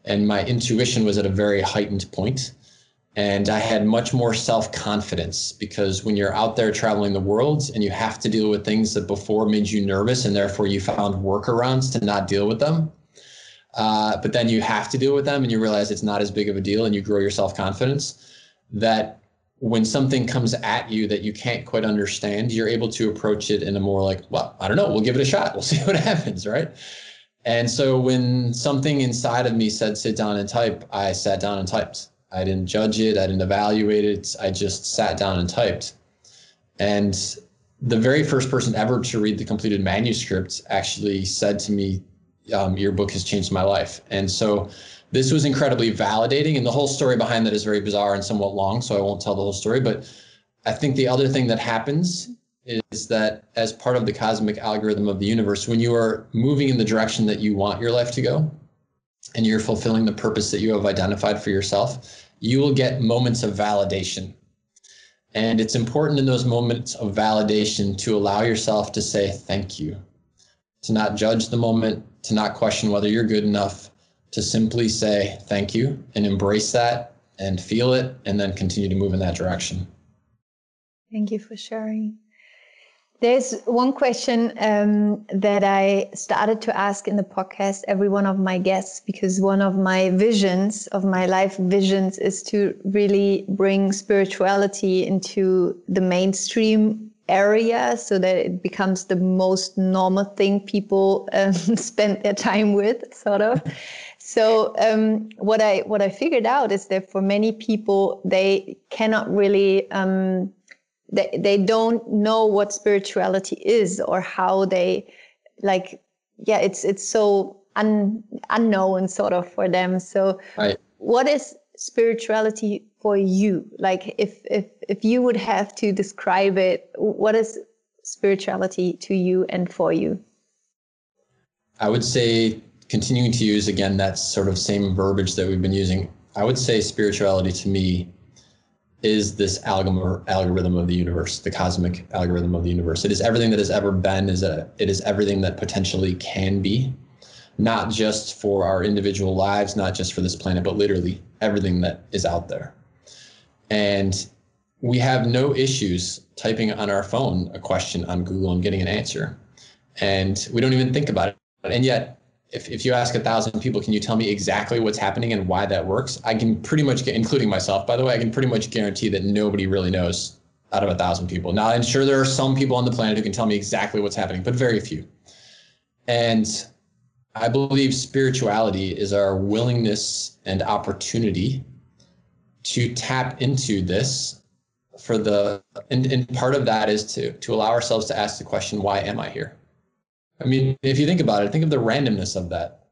And my intuition was at a very heightened point and I had much more self confidence because when you're out there traveling the world and you have to deal with things that before made you nervous and therefore you found workarounds to not deal with them. Uh, but then you have to deal with them and you realize it's not as big of a deal and you grow your self confidence. That when something comes at you that you can't quite understand, you're able to approach it in a more like, well, I don't know, we'll give it a shot, we'll see what happens, right? And so when something inside of me said sit down and type, I sat down and typed I didn't judge it. I didn't evaluate it. I just sat down and typed. And the very first person ever to read the completed manuscript actually said to me, um, Your book has changed my life. And so this was incredibly validating. And the whole story behind that is very bizarre and somewhat long. So I won't tell the whole story. But I think the other thing that happens is that as part of the cosmic algorithm of the universe, when you are moving in the direction that you want your life to go, and you're fulfilling the purpose that you have identified for yourself, you will get moments of validation. And it's important in those moments of validation to allow yourself to say thank you, to not judge the moment, to not question whether you're good enough, to simply say thank you and embrace that and feel it and then continue to move in that direction. Thank you for sharing. There's one question um, that I started to ask in the podcast every one of my guests because one of my visions of my life visions is to really bring spirituality into the mainstream area so that it becomes the most normal thing people um, spend their time with, sort of. So um, what I what I figured out is that for many people they cannot really um, they, they don't know what spirituality is or how they like yeah it's it's so un, unknown sort of for them. So right. what is spirituality for you? Like if if if you would have to describe it what is spirituality to you and for you? I would say continuing to use again that sort of same verbiage that we've been using i would say spirituality to me is this algorithm of the universe, the cosmic algorithm of the universe. It is everything that has ever been. Is a, it is everything that potentially can be, not just for our individual lives, not just for this planet, but literally everything that is out there. And we have no issues typing on our phone a question on Google and getting an answer, and we don't even think about it. And yet, if, if you ask a thousand people, can you tell me exactly what's happening and why that works? I can pretty much get, including myself, by the way, I can pretty much guarantee that nobody really knows out of a thousand people. Now, I'm sure there are some people on the planet who can tell me exactly what's happening, but very few. And I believe spirituality is our willingness and opportunity to tap into this for the and, and part of that is to to allow ourselves to ask the question why am i here i mean if you think about it think of the randomness of that.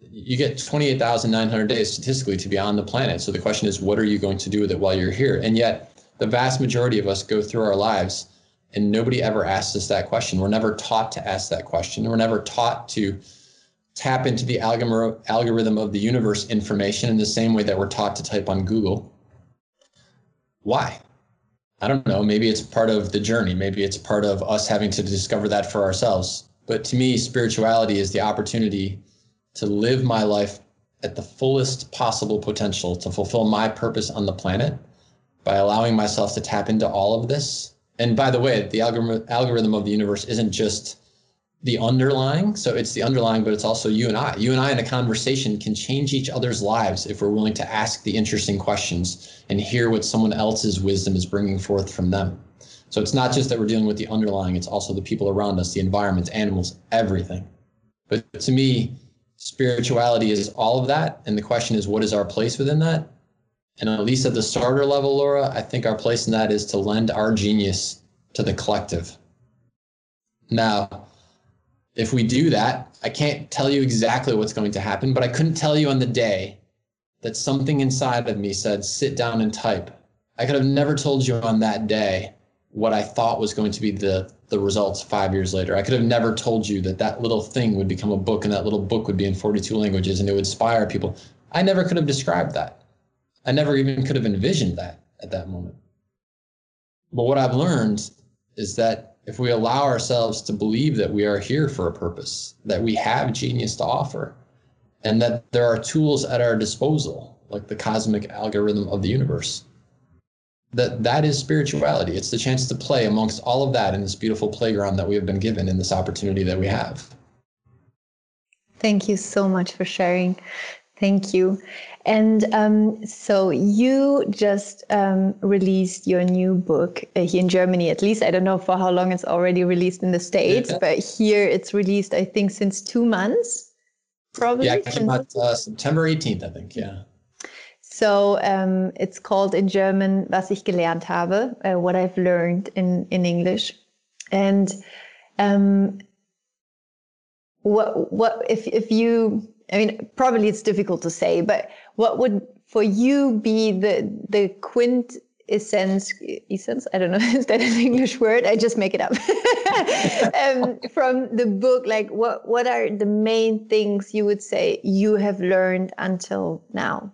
You get 28,900 days statistically to be on the planet. So the question is what are you going to do with it while you're here? And yet the vast majority of us go through our lives and nobody ever asks us that question. We're never taught to ask that question. We're never taught to tap into the algorithm of the universe information in the same way that we're taught to type on google. Why I don't know, maybe it's part of the journey. Maybe it's part of us having to discover that for ourselves. But to me, spirituality is the opportunity to live my life at the fullest possible potential to fulfill my purpose on the planet by allowing myself to tap into all of this. And by the way, the algorithm algorithm of the universe isn't just the underlying. So it's the underlying, but it's also you and I. You and I in a conversation can change each other's lives if we're willing to ask the interesting questions and hear what someone else's wisdom is bringing forth from them. So it's not just that we're dealing with the underlying, it's also the people around us, the environment, animals, everything. But to me, spirituality is all of that. And the question is, what is our place within that? And at least at the starter level, Laura, I think our place in that is to lend our genius to the collective. Now, if we do that, I can't tell you exactly what's going to happen, but I couldn't tell you on the day that something inside of me said, sit down and type. I could have never told you on that day what I thought was going to be the, the results five years later. I could have never told you that that little thing would become a book and that little book would be in 42 languages and it would inspire people. I never could have described that. I never even could have envisioned that at that moment. But what I've learned is that if we allow ourselves to believe that we are here for a purpose, that we have genius to offer, and that there are tools at our disposal, like the cosmic algorithm of the universe, that that is spirituality. It's the chance to play amongst all of that in this beautiful playground that we have been given in this opportunity that we have. Thank you so much for sharing. Thank you. And um, so you just um, released your new book uh, here in Germany, at least. I don't know for how long it's already released in the States, yeah. but here it's released, I think, since two months, probably. Yeah, came out uh, September 18th, I think. Yeah. So um, it's called in German Was ich gelernt habe, uh, what I've learned in, in English. And um, what, what if, if you I mean, probably it's difficult to say, but what would for you be the the quint essence? Essence i don't know is that an english word. I just make it up. Um, from the book like what what are the main things you would say you have learned until now?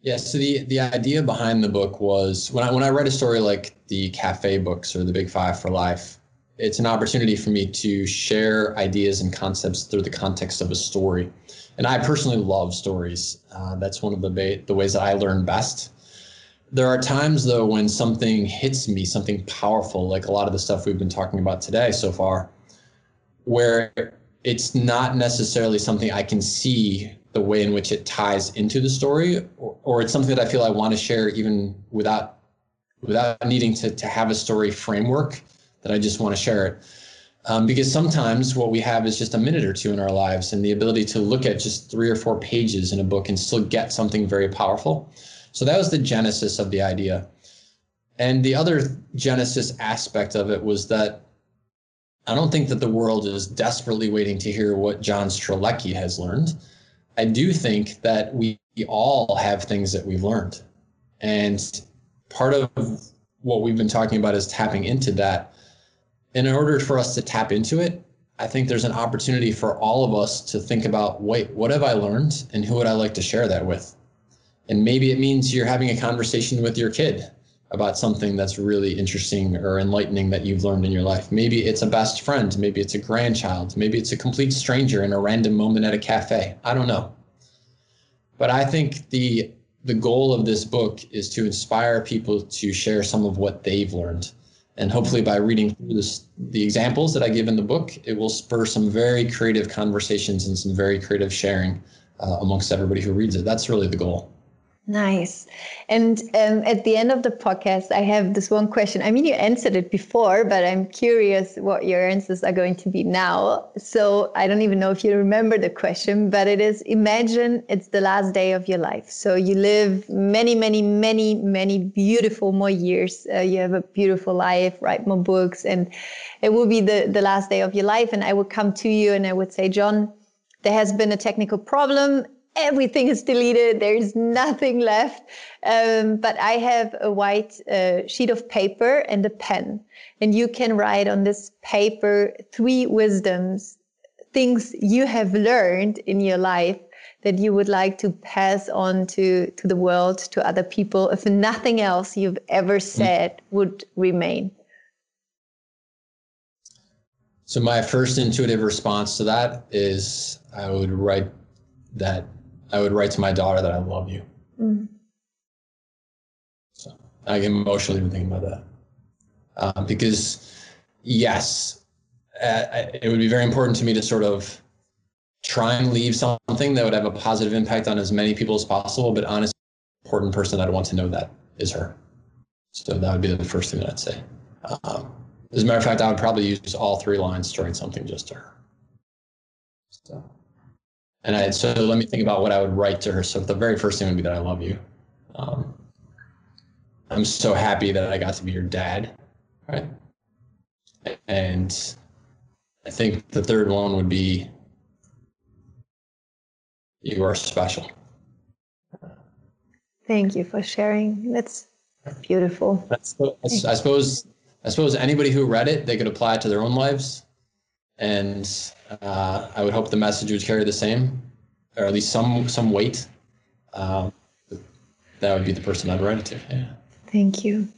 Yeah so the the idea behind the book was when i when i read a story like the cafe books or the big five for life it's an opportunity for me to share ideas and concepts through the context of a story. And I personally love stories. Uh, that's one of the, ba- the ways that I learn best. There are times, though, when something hits me, something powerful, like a lot of the stuff we've been talking about today so far, where it's not necessarily something I can see the way in which it ties into the story, or, or it's something that I feel I want to share even without without needing to, to have a story framework that I just want to share it. Um, because sometimes what we have is just a minute or two in our lives and the ability to look at just three or four pages in a book and still get something very powerful. So that was the genesis of the idea. And the other genesis aspect of it was that I don't think that the world is desperately waiting to hear what John Strelecky has learned. I do think that we all have things that we've learned. And part of what we've been talking about is tapping into that in order for us to tap into it, I think there's an opportunity for all of us to think about wait, what have I learned and who would I like to share that with? And maybe it means you're having a conversation with your kid about something that's really interesting or enlightening that you've learned in your life. Maybe it's a best friend, maybe it's a grandchild, maybe it's a complete stranger in a random moment at a cafe. I don't know. But I think the the goal of this book is to inspire people to share some of what they've learned and hopefully, by reading through this, the examples that I give in the book, it will spur some very creative conversations and some very creative sharing uh, amongst everybody who reads it. That's really the goal. Nice. And um, at the end of the podcast, I have this one question. I mean, you answered it before, but I'm curious what your answers are going to be now. So I don't even know if you remember the question, but it is imagine it's the last day of your life. So you live many, many, many, many beautiful more years. Uh, you have a beautiful life, write more books, and it will be the, the last day of your life. And I would come to you and I would say, John, there has been a technical problem everything is deleted. There's nothing left. Um, but I have a white uh, sheet of paper and a pen. And you can write on this paper three wisdoms, things you have learned in your life that you would like to pass on to, to the world, to other people, if nothing else you've ever mm. said mm. would remain. So my first intuitive response to that is I would write that I would write to my daughter that I love you. Mm. So I get emotional even thinking about that. Um, because, yes, uh, it would be very important to me to sort of try and leave something that would have a positive impact on as many people as possible. But honestly, important person I'd want to know that is her. So that would be the first thing that I'd say. Um, as a matter of fact, I would probably use all three lines to write something just to her. So. And I, so let me think about what I would write to her. So the very first thing would be that I love you. Um, I'm so happy that I got to be your dad, right? And I think the third one would be you are special. Thank you for sharing. That's beautiful. That's, I suppose I suppose anybody who read it, they could apply it to their own lives. And uh, I would hope the message would carry the same, or at least some some weight. Um, that would be the person I'd write it to. Yeah. Thank you.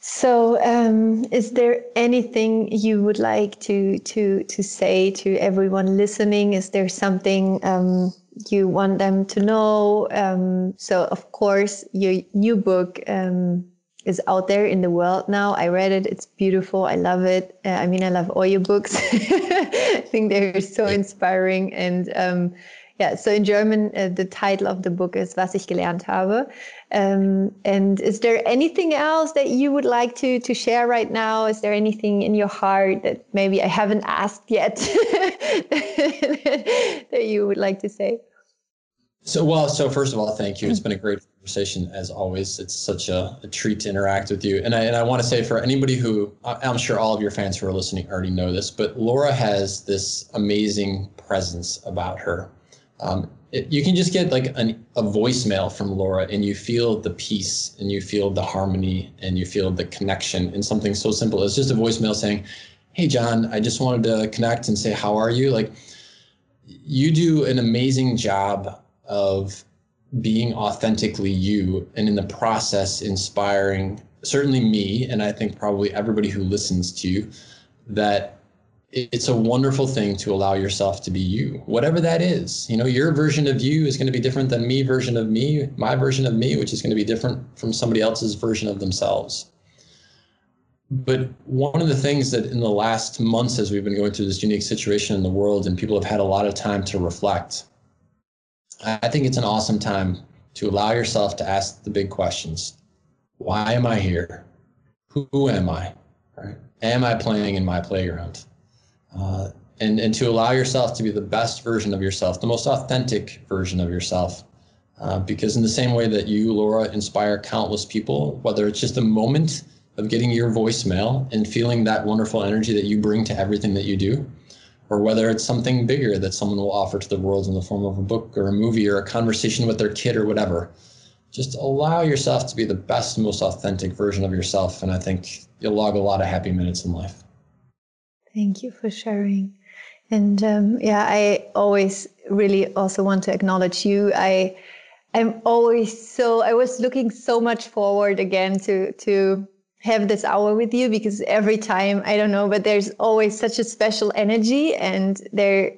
So, um, is there anything you would like to to to say to everyone listening? Is there something um, you want them to know? Um, so, of course, your new book um, is out there in the world now. I read it. It's beautiful. I love it. Uh, I mean, I love all your books. I think they're so inspiring. And um, yeah, so in German, uh, the title of the book is Was ich gelernt habe. Um, and is there anything else that you would like to to share right now? Is there anything in your heart that maybe I haven't asked yet that you would like to say? So, well, so first of all, thank you. It's been a great conversation as always. It's such a, a, treat to interact with you. And I, and I want to say for anybody who, I'm sure all of your fans who are listening already know this, but Laura has this amazing presence about her. Um, it, you can just get like an, a voicemail from Laura and you feel the peace and you feel the harmony and you feel the connection in something so simple. It's just a voicemail saying, Hey, John, I just wanted to connect and say, how are you? Like, you do an amazing job of being authentically you and in the process inspiring certainly me and i think probably everybody who listens to you that it's a wonderful thing to allow yourself to be you whatever that is. You know your version of you is going to be different than me version of me my version of me which is going to be different from somebody else's version of themselves. But one of the things that in the last months as we've been going through this unique situation in the world and people have had a lot of time to reflect I think it's an awesome time to allow yourself to ask the big questions. Why am I here? Who am I? Right? Am I playing in my playground? Uh, and, and to allow yourself to be the best version of yourself, the most authentic version of yourself. Uh, because in the same way that you, Laura, inspire countless people, whether it's just a moment of getting your voicemail and feeling that wonderful energy that you bring to everything that you do, or whether it's something bigger that someone will offer to the world in the form of a book or a movie or a conversation with their kid or whatever. Just allow yourself to be the best, most authentic version of yourself. And I think you'll log a lot of happy minutes in life. Thank you for sharing. And um, yeah, I always really also want to acknowledge you. I I'm always so I was looking so much forward again to to have this hour with you because every time I don't know, but there's always such a special energy and there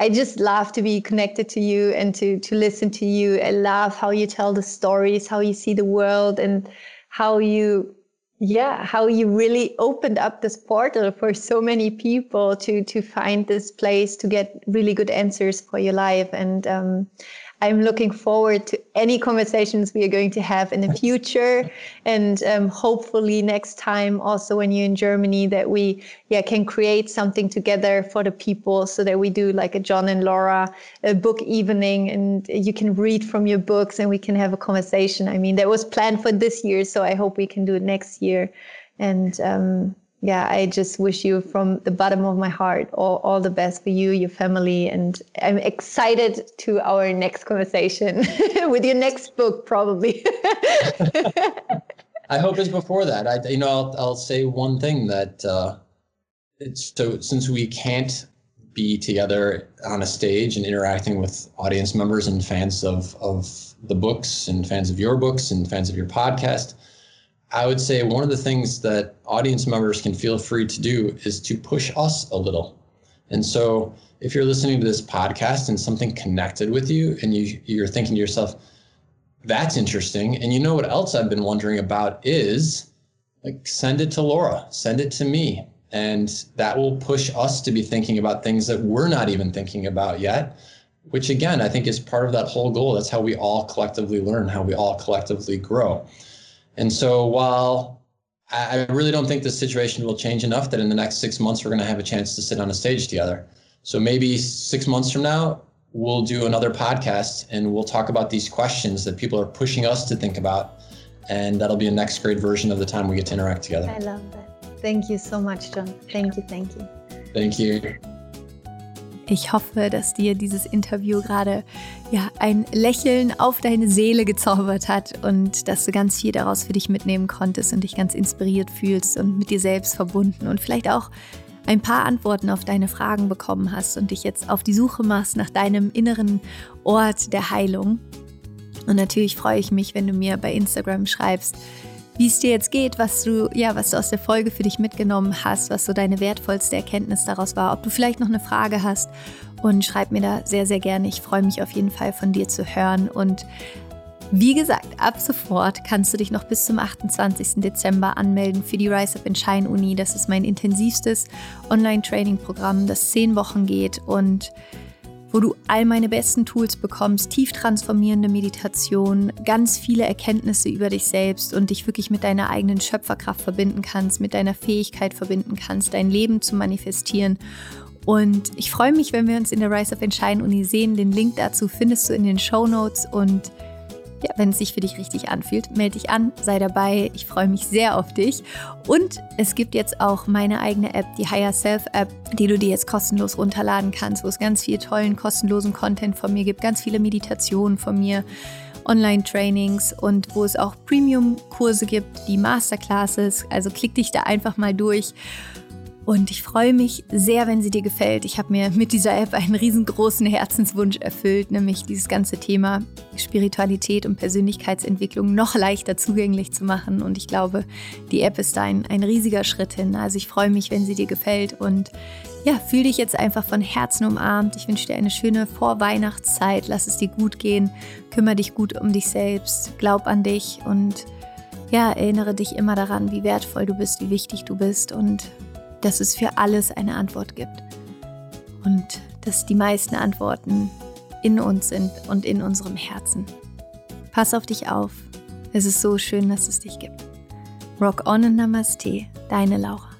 I just love to be connected to you and to to listen to you. I love how you tell the stories, how you see the world and how you yeah, how you really opened up this portal for so many people to to find this place to get really good answers for your life and um I'm looking forward to any conversations we are going to have in the future. and um, hopefully next time also when you're in Germany that we yeah can create something together for the people so that we do like a John and Laura a book evening and you can read from your books and we can have a conversation. I mean that was planned for this year, so I hope we can do it next year. And um, yeah, I just wish you from the bottom of my heart all, all the best for you, your family, and I'm excited to our next conversation with your next book, probably. I hope it's before that. I, you know, I'll, I'll say one thing that uh, it's so since we can't be together on a stage and interacting with audience members and fans of of the books and fans of your books and fans of your podcast I would say one of the things that audience members can feel free to do is to push us a little. And so if you're listening to this podcast and something connected with you and you you're thinking to yourself, that's interesting. And you know what else I've been wondering about is like send it to Laura, send it to me. And that will push us to be thinking about things that we're not even thinking about yet, which again, I think is part of that whole goal. That's how we all collectively learn, how we all collectively grow. And so while I really don't think the situation will change enough that in the next six months we're going to have a chance to sit on a stage together. So maybe six months from now, we'll do another podcast and we'll talk about these questions that people are pushing us to think about. And that'll be a next grade version of the time we get to interact together. I love that. Thank you so much, John. Thank you. Thank you. Thank you. Ich hoffe, dass dir dieses Interview gerade ja, ein Lächeln auf deine Seele gezaubert hat und dass du ganz viel daraus für dich mitnehmen konntest und dich ganz inspiriert fühlst und mit dir selbst verbunden und vielleicht auch ein paar Antworten auf deine Fragen bekommen hast und dich jetzt auf die Suche machst nach deinem inneren Ort der Heilung. Und natürlich freue ich mich, wenn du mir bei Instagram schreibst, wie es dir jetzt geht, was du, ja, was du aus der Folge für dich mitgenommen hast, was so deine wertvollste Erkenntnis daraus war, ob du vielleicht noch eine Frage hast und schreib mir da sehr, sehr gerne. Ich freue mich auf jeden Fall von dir zu hören und wie gesagt, ab sofort kannst du dich noch bis zum 28. Dezember anmelden für die Rise Up in Shine Uni. Das ist mein intensivstes Online-Training-Programm, das zehn Wochen geht und wo du all meine besten Tools bekommst, tief transformierende Meditation, ganz viele Erkenntnisse über dich selbst und dich wirklich mit deiner eigenen Schöpferkraft verbinden kannst, mit deiner Fähigkeit verbinden kannst, dein Leben zu manifestieren. Und ich freue mich, wenn wir uns in der Rise of Entscheiden Uni sehen. Den Link dazu findest du in den Show Notes und ja, wenn es sich für dich richtig anfühlt, melde dich an, sei dabei. Ich freue mich sehr auf dich. Und es gibt jetzt auch meine eigene App, die Higher Self App, die du dir jetzt kostenlos runterladen kannst, wo es ganz viel tollen, kostenlosen Content von mir gibt, ganz viele Meditationen von mir. Online-Trainings und wo es auch Premium-Kurse gibt, die Masterclasses. Also klick dich da einfach mal durch und ich freue mich sehr, wenn sie dir gefällt. Ich habe mir mit dieser App einen riesengroßen Herzenswunsch erfüllt, nämlich dieses ganze Thema Spiritualität und Persönlichkeitsentwicklung noch leichter zugänglich zu machen. Und ich glaube, die App ist ein, ein riesiger Schritt hin. Also ich freue mich, wenn sie dir gefällt. Und ja, fühl dich jetzt einfach von Herzen umarmt. Ich wünsche dir eine schöne Vorweihnachtszeit. Lass es dir gut gehen. Kümmere dich gut um dich selbst. Glaub an dich und ja, erinnere dich immer daran, wie wertvoll du bist, wie wichtig du bist und dass es für alles eine Antwort gibt. Und dass die meisten Antworten in uns sind und in unserem Herzen. Pass auf dich auf. Es ist so schön, dass es dich gibt. Rock on und Namaste, deine Laura.